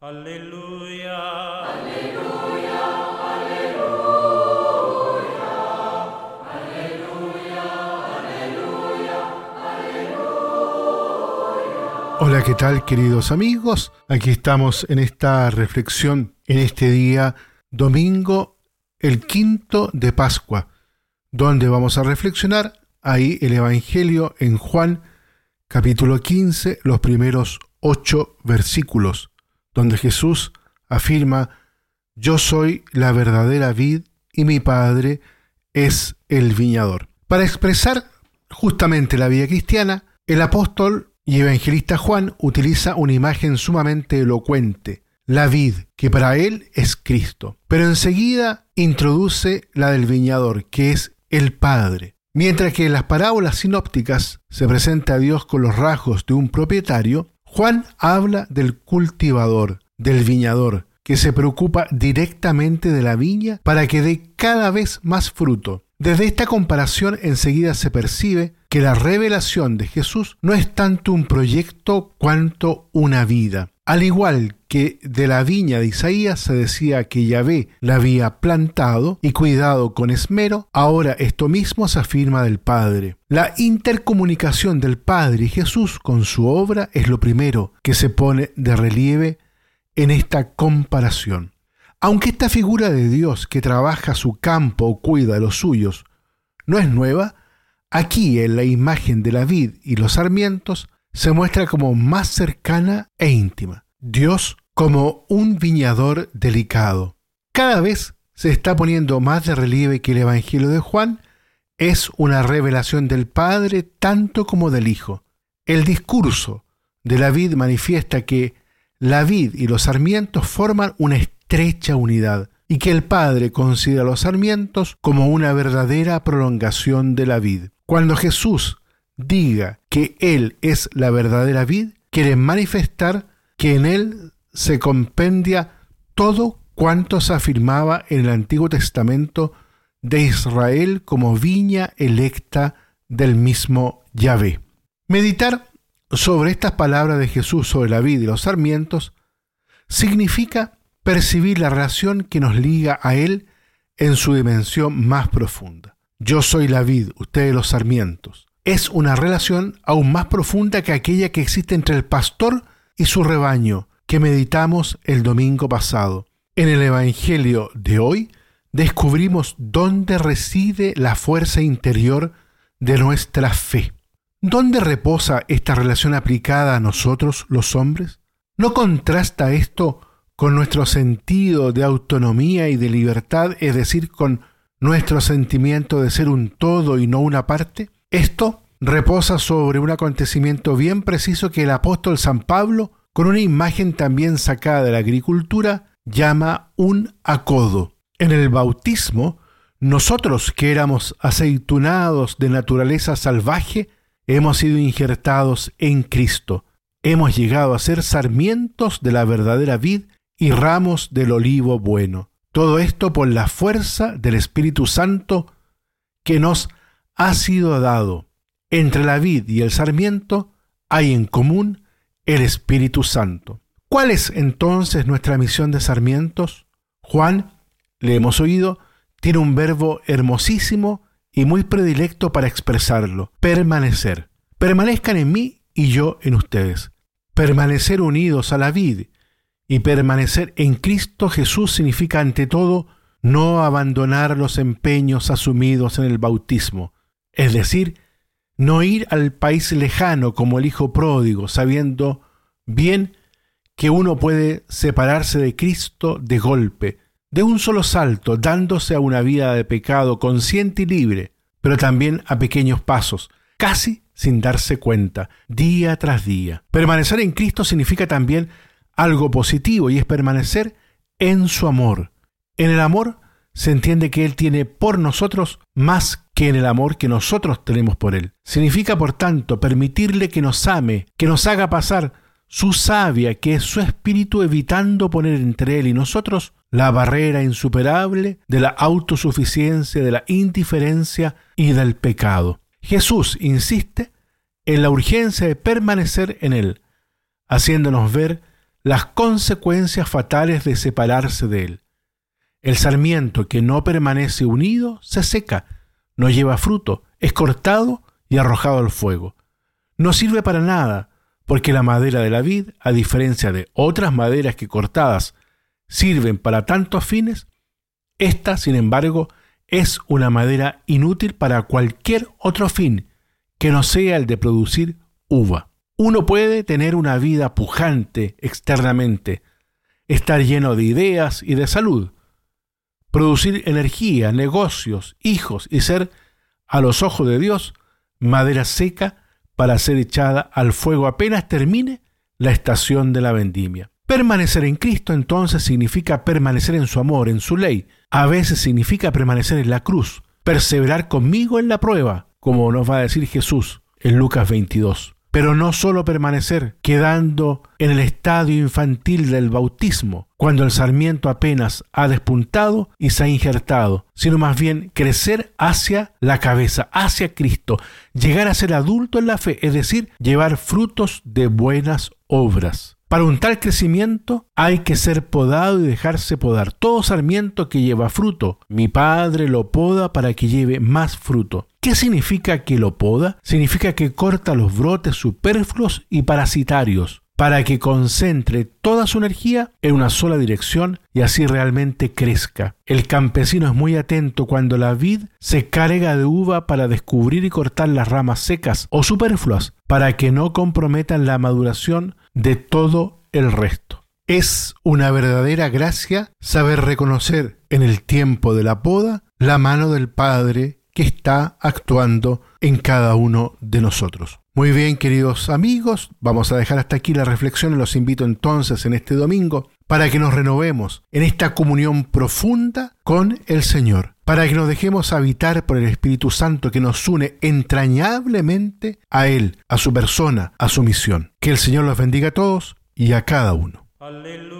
Aleluya. Aleluya. Hola, ¿qué tal queridos amigos? Aquí estamos en esta reflexión en este día domingo, el quinto de Pascua, donde vamos a reflexionar ahí el Evangelio en Juan capítulo 15, los primeros ocho versículos, donde Jesús afirma, yo soy la verdadera vid y mi Padre es el viñador. Para expresar justamente la vida cristiana, el apóstol y evangelista Juan utiliza una imagen sumamente elocuente, la vid, que para él es Cristo. Pero enseguida introduce la del viñador, que es el Padre. Mientras que en las parábolas sinópticas se presenta a Dios con los rasgos de un propietario, Juan habla del cultivador, del viñador, que se preocupa directamente de la viña para que dé cada vez más fruto. Desde esta comparación enseguida se percibe que la revelación de Jesús no es tanto un proyecto cuanto una vida. Al igual que de la viña de Isaías se decía que Yahvé la había plantado y cuidado con esmero, ahora esto mismo se afirma del Padre. La intercomunicación del Padre y Jesús con su obra es lo primero que se pone de relieve en esta comparación. Aunque esta figura de Dios que trabaja su campo o cuida los suyos no es nueva, Aquí en la imagen de la vid y los sarmientos se muestra como más cercana e íntima. Dios como un viñador delicado. Cada vez se está poniendo más de relieve que el Evangelio de Juan es una revelación del Padre tanto como del Hijo. El discurso de la vid manifiesta que la vid y los sarmientos forman una estrecha unidad y que el Padre considera los sarmientos como una verdadera prolongación de la vid. Cuando Jesús diga que Él es la verdadera vid, quiere manifestar que en Él se compendia todo cuanto se afirmaba en el Antiguo Testamento de Israel como viña electa del mismo Yahvé. Meditar sobre estas palabras de Jesús sobre la vid y los sarmientos significa percibir la relación que nos liga a Él en su dimensión más profunda. Yo soy la vid, ustedes los sarmientos. Es una relación aún más profunda que aquella que existe entre el pastor y su rebaño, que meditamos el domingo pasado. En el Evangelio de hoy descubrimos dónde reside la fuerza interior de nuestra fe. ¿Dónde reposa esta relación aplicada a nosotros los hombres? ¿No contrasta esto con nuestro sentido de autonomía y de libertad, es decir, con nuestro sentimiento de ser un todo y no una parte? Esto reposa sobre un acontecimiento bien preciso que el apóstol San Pablo, con una imagen también sacada de la agricultura, llama un acodo. En el bautismo, nosotros que éramos aceitunados de naturaleza salvaje, hemos sido injertados en Cristo. Hemos llegado a ser sarmientos de la verdadera vid y ramos del olivo bueno. Todo esto por la fuerza del Espíritu Santo que nos ha sido dado. Entre la vid y el sarmiento hay en común el Espíritu Santo. ¿Cuál es entonces nuestra misión de sarmientos? Juan, le hemos oído, tiene un verbo hermosísimo y muy predilecto para expresarlo, permanecer. Permanezcan en mí y yo en ustedes. Permanecer unidos a la vid y permanecer en Cristo Jesús significa ante todo no abandonar los empeños asumidos en el bautismo, es decir, no ir al país lejano como el hijo pródigo, sabiendo bien que uno puede separarse de Cristo de golpe, de un solo salto, dándose a una vida de pecado consciente y libre, pero también a pequeños pasos, casi sin darse cuenta, día tras día. Permanecer en Cristo significa también algo positivo y es permanecer en su amor. En el amor se entiende que Él tiene por nosotros más que en el amor que nosotros tenemos por Él. Significa, por tanto, permitirle que nos ame, que nos haga pasar su savia, que es su espíritu, evitando poner entre Él y nosotros la barrera insuperable de la autosuficiencia, de la indiferencia y del pecado. Jesús insiste en la urgencia de permanecer en Él, haciéndonos ver las consecuencias fatales de separarse de él. El sarmiento que no permanece unido se seca, no lleva fruto, es cortado y arrojado al fuego. No sirve para nada, porque la madera de la vid, a diferencia de otras maderas que cortadas sirven para tantos fines, esta, sin embargo, es una madera inútil para cualquier otro fin que no sea el de producir uva. Uno puede tener una vida pujante externamente, estar lleno de ideas y de salud, producir energía, negocios, hijos y ser, a los ojos de Dios, madera seca para ser echada al fuego apenas termine la estación de la vendimia. Permanecer en Cristo entonces significa permanecer en su amor, en su ley. A veces significa permanecer en la cruz, perseverar conmigo en la prueba, como nos va a decir Jesús en Lucas 22 pero no solo permanecer quedando en el estadio infantil del bautismo, cuando el sarmiento apenas ha despuntado y se ha injertado, sino más bien crecer hacia la cabeza, hacia Cristo, llegar a ser adulto en la fe, es decir, llevar frutos de buenas obras. Para un tal crecimiento hay que ser podado y dejarse podar. Todo sarmiento que lleva fruto, mi Padre lo poda para que lleve más fruto. ¿Qué significa que lo poda? Significa que corta los brotes superfluos y parasitarios para que concentre toda su energía en una sola dirección y así realmente crezca. El campesino es muy atento cuando la vid se carga de uva para descubrir y cortar las ramas secas o superfluas para que no comprometan la maduración de todo el resto. Es una verdadera gracia saber reconocer en el tiempo de la poda la mano del Padre que está actuando en cada uno de nosotros. Muy bien, queridos amigos, vamos a dejar hasta aquí la reflexión y los invito entonces en este domingo para que nos renovemos en esta comunión profunda con el Señor, para que nos dejemos habitar por el Espíritu Santo que nos une entrañablemente a Él, a su persona, a su misión. Que el Señor los bendiga a todos y a cada uno. Aleluya.